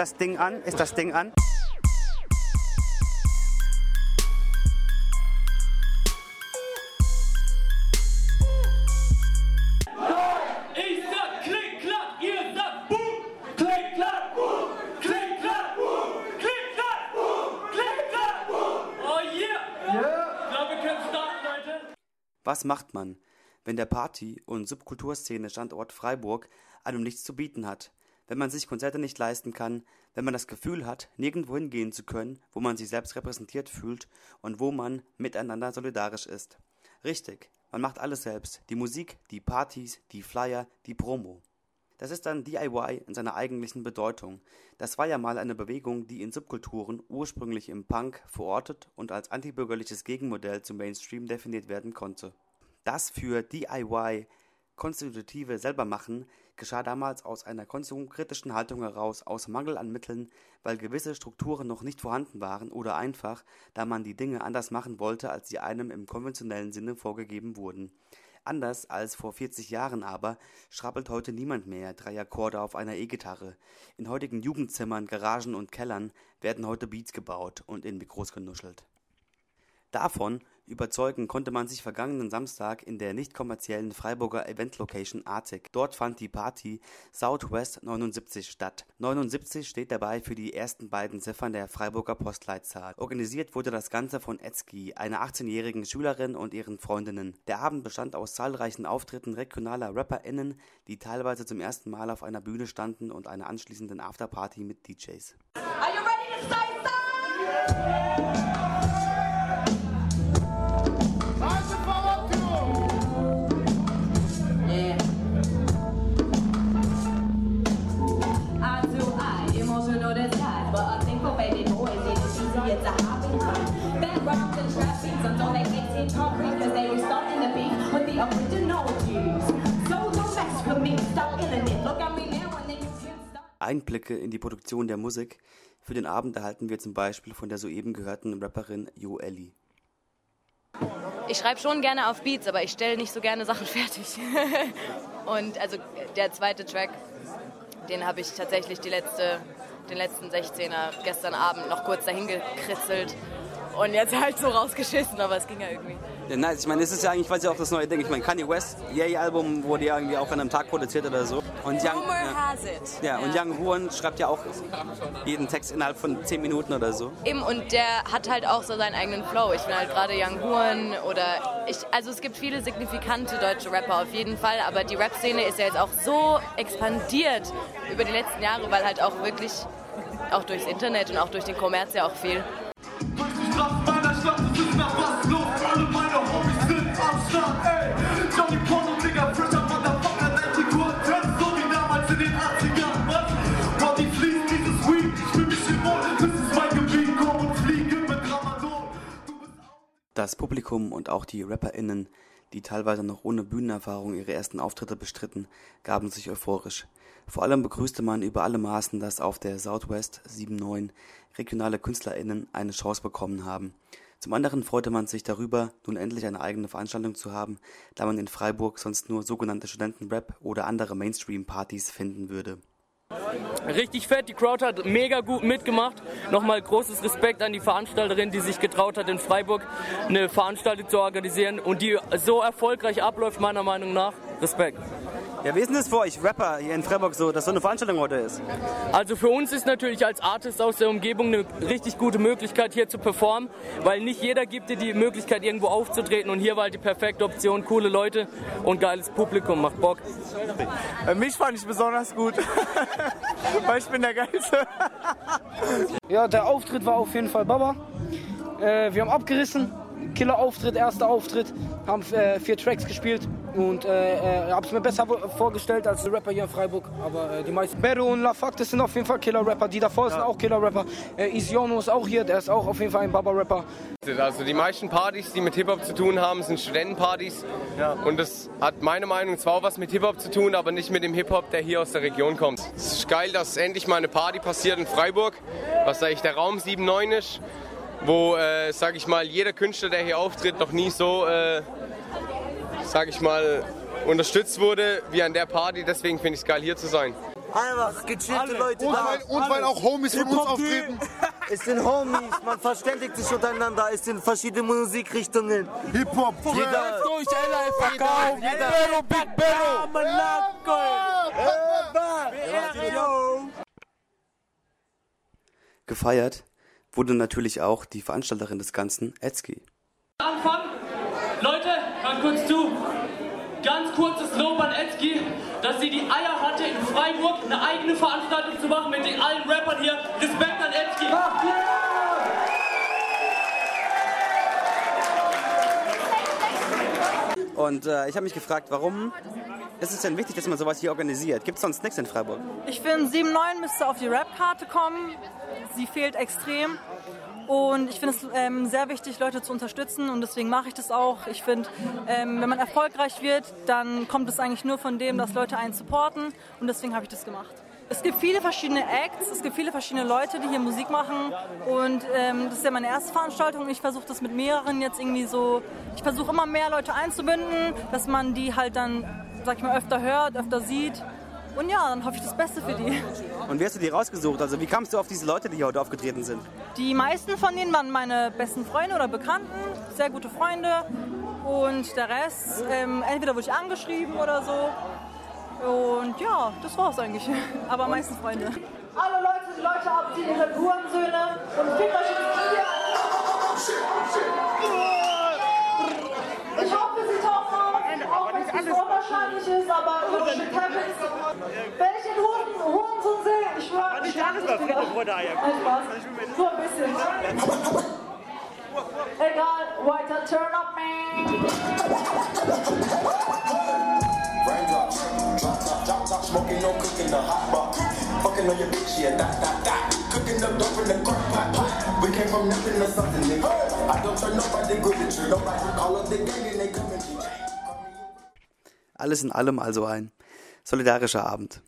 das Ding an? Ist das Ding an? Oh. Was macht man, wenn der Party- und Subkulturszene Standort Freiburg einem nichts zu bieten hat? Wenn man sich Konzerte nicht leisten kann, wenn man das Gefühl hat, nirgendwo hingehen zu können, wo man sich selbst repräsentiert fühlt und wo man miteinander solidarisch ist. Richtig, man macht alles selbst. Die Musik, die Partys, die Flyer, die Promo. Das ist dann DIY in seiner eigentlichen Bedeutung. Das war ja mal eine Bewegung, die in Subkulturen ursprünglich im Punk verortet und als antibürgerliches Gegenmodell zum Mainstream definiert werden konnte. Das für DIY konstitutive Selbermachen geschah damals aus einer konsumkritischen Haltung heraus, aus Mangel an Mitteln, weil gewisse Strukturen noch nicht vorhanden waren oder einfach, da man die Dinge anders machen wollte, als sie einem im konventionellen Sinne vorgegeben wurden. Anders als vor 40 Jahren aber schrabbelt heute niemand mehr drei Akkorde auf einer E-Gitarre. In heutigen Jugendzimmern, Garagen und Kellern werden heute Beats gebaut und in Mikros genuschelt. Davon überzeugen konnte man sich vergangenen Samstag in der nicht kommerziellen Freiburger Eventlocation Arctic. Dort fand die Party Southwest 79 statt. 79 steht dabei für die ersten beiden Ziffern der Freiburger Postleitzahl. Organisiert wurde das Ganze von Etzki, einer 18-jährigen Schülerin und ihren Freundinnen. Der Abend bestand aus zahlreichen Auftritten regionaler RapperInnen, die teilweise zum ersten Mal auf einer Bühne standen und einer anschließenden Afterparty mit DJs. Are you ready to say something? Easier to hide behind backgrounds and trap beats until they get in concrete because they were starting the beef with the original Jews. So don't mess with me, stop killing it. Look at me now and then you can't stop. Einblicke in die Produktion der Musik. Für den Abend erhalten wir zum Beispiel von der soeben gehörten Rapperin Jo Ellie. Ich schreibe schon gerne auf Beats, aber ich stelle nicht so gerne Sachen fertig. Und also der zweite Track, den habe ich tatsächlich die letzte, den letzten 16er gestern Abend noch kurz dahin gekritzelt und jetzt halt so rausgeschissen, aber es ging ja irgendwie. Ja, nice. Ich meine, es ist ja eigentlich, weiß ich auch das neue Ding. Ich meine, Kanye West, Yay-Album wurde ja irgendwie auch an einem Tag produziert oder so. Und Young, ja, ja, und Young Huan schreibt ja auch jeden Text innerhalb von 10 Minuten oder so. Eben, und der hat halt auch so seinen eigenen Flow. Ich bin halt gerade Young Horn oder ich, also es gibt viele signifikante deutsche Rapper auf jeden Fall, aber die Rap-Szene ist ja jetzt auch so expandiert über die letzten Jahre, weil halt auch wirklich, auch durchs Internet und auch durch den Kommerz ja auch viel. Straßen meiner Stadt, es ist nach was los. Alle meine Homies sind am Start, ey. Johnny Porno, Digga, frischer Motherfucker, 90 Quartett, so wie damals in den 80ern, was? Body fließt dieses Weed, ich fühl mich im Mond, das ist mein Gebiet, komm und fliege mit bist Das Publikum und auch die RapperInnen, die teilweise noch ohne Bühnenerfahrung ihre ersten Auftritte bestritten, gaben sich euphorisch. Vor allem begrüßte man über alle Maßen, dass auf der Southwest 79 regionale KünstlerInnen eine Chance bekommen haben. Zum anderen freute man sich darüber, nun endlich eine eigene Veranstaltung zu haben, da man in Freiburg sonst nur sogenannte Studentenrap oder andere Mainstream-Partys finden würde. Richtig fett, die Crowd hat mega gut mitgemacht. Nochmal großes Respekt an die Veranstalterin, die sich getraut hat, in Freiburg eine Veranstaltung zu organisieren und die so erfolgreich abläuft, meiner Meinung nach. Respekt. Ja, wie ist denn das für euch Rapper hier in Freiburg so, dass so eine Veranstaltung heute ist? Also für uns ist natürlich als Artist aus der Umgebung eine richtig gute Möglichkeit hier zu performen, weil nicht jeder gibt dir die Möglichkeit irgendwo aufzutreten und hier war halt die perfekte Option, coole Leute und geiles Publikum, macht Bock. Äh, Mich fand ich besonders gut, weil ich bin der Geilste. Ja, der Auftritt war auf jeden Fall Baba. Äh, wir haben abgerissen. Killer-Auftritt, erster Auftritt. Haben äh, vier Tracks gespielt. Und äh, äh, hab's mir besser vorgestellt als die Rapper hier in Freiburg. Aber äh, die meisten. Bero und Lafak, das sind auf jeden Fall Killer-Rapper. Die davor sind auch Killer-Rapper. Äh, Isiono ist auch hier, der ist auch auf jeden Fall ein Baba-Rapper. Also die meisten Partys, die mit Hip-Hop zu tun haben, sind Studentenpartys. Und das hat meiner Meinung nach zwar was mit Hip-Hop zu tun, aber nicht mit dem Hip-Hop, der hier aus der Region kommt. Es ist geil, dass endlich mal eine Party passiert in Freiburg, was eigentlich der Raum 79 ist, wo, äh, sag ich mal, jeder Künstler, der hier auftritt, noch nie so, äh, sag ich mal, unterstützt wurde wie an der Party. Deswegen finde ich es geil, hier zu sein. Einfach gechillte Leute Und da. weil, und weil auch Homies von uns auftreten. Es sind Homies, man verständigt sich untereinander, es sind verschiedene Musikrichtungen. Hip-Hop, Jeder, Durch LA verkauft. Pero, Big Pero. Gefeiert wurde natürlich auch die Veranstalterin des Ganzen, Etzki. Anfang. Leute, hört kurz zu. Ganz kurzes Lob an Etzki, dass sie die Eier hatte, in Freiburg eine eigene Veranstaltung zu machen mit den allen Rappern hier. Respekt an Etzki. Und äh, ich habe mich gefragt, warum ist es denn wichtig, dass man sowas hier organisiert? Gibt es sonst nichts in Freiburg? Ich finde, 7.9 müsste auf die Rap-Karte kommen. Sie fehlt extrem. Und ich finde es ähm, sehr wichtig, Leute zu unterstützen. Und deswegen mache ich das auch. Ich finde, ähm, wenn man erfolgreich wird, dann kommt es eigentlich nur von dem, dass Leute einen supporten. Und deswegen habe ich das gemacht. Es gibt viele verschiedene Acts, es gibt viele verschiedene Leute, die hier Musik machen. Und ähm, das ist ja meine erste Veranstaltung. Ich versuche das mit mehreren jetzt irgendwie so, ich versuche immer mehr Leute einzubinden, dass man die halt dann, sag ich mal, öfter hört, öfter sieht und ja, dann hoffe ich das Beste für die. Und wie hast du die rausgesucht? Also wie kamst du auf diese Leute, die hier heute aufgetreten sind? Die meisten von denen waren meine besten Freunde oder Bekannten, sehr gute Freunde. Und der Rest, ähm, entweder wurde ich angeschrieben oder so. Und ja, das war's eigentlich. Aber meistens Freunde. Alle Leute, die Leute abziehen, ihr seid Hurensöhne und fickt euch wieder. Ein Spaß. So ein bisschen. Egal, weiter, turn up, man. Raindrops, drop top, drop top, smoking, no cooking, the hot box. Fucking on your bitch, yeah, that, that, that. Cooking up dope in the crock pot, pot. We came from nothing to something, nigga. I don't turn nobody good at you. Nobody call up the gang and they come and Alles in allem also ein solidarischer Abend.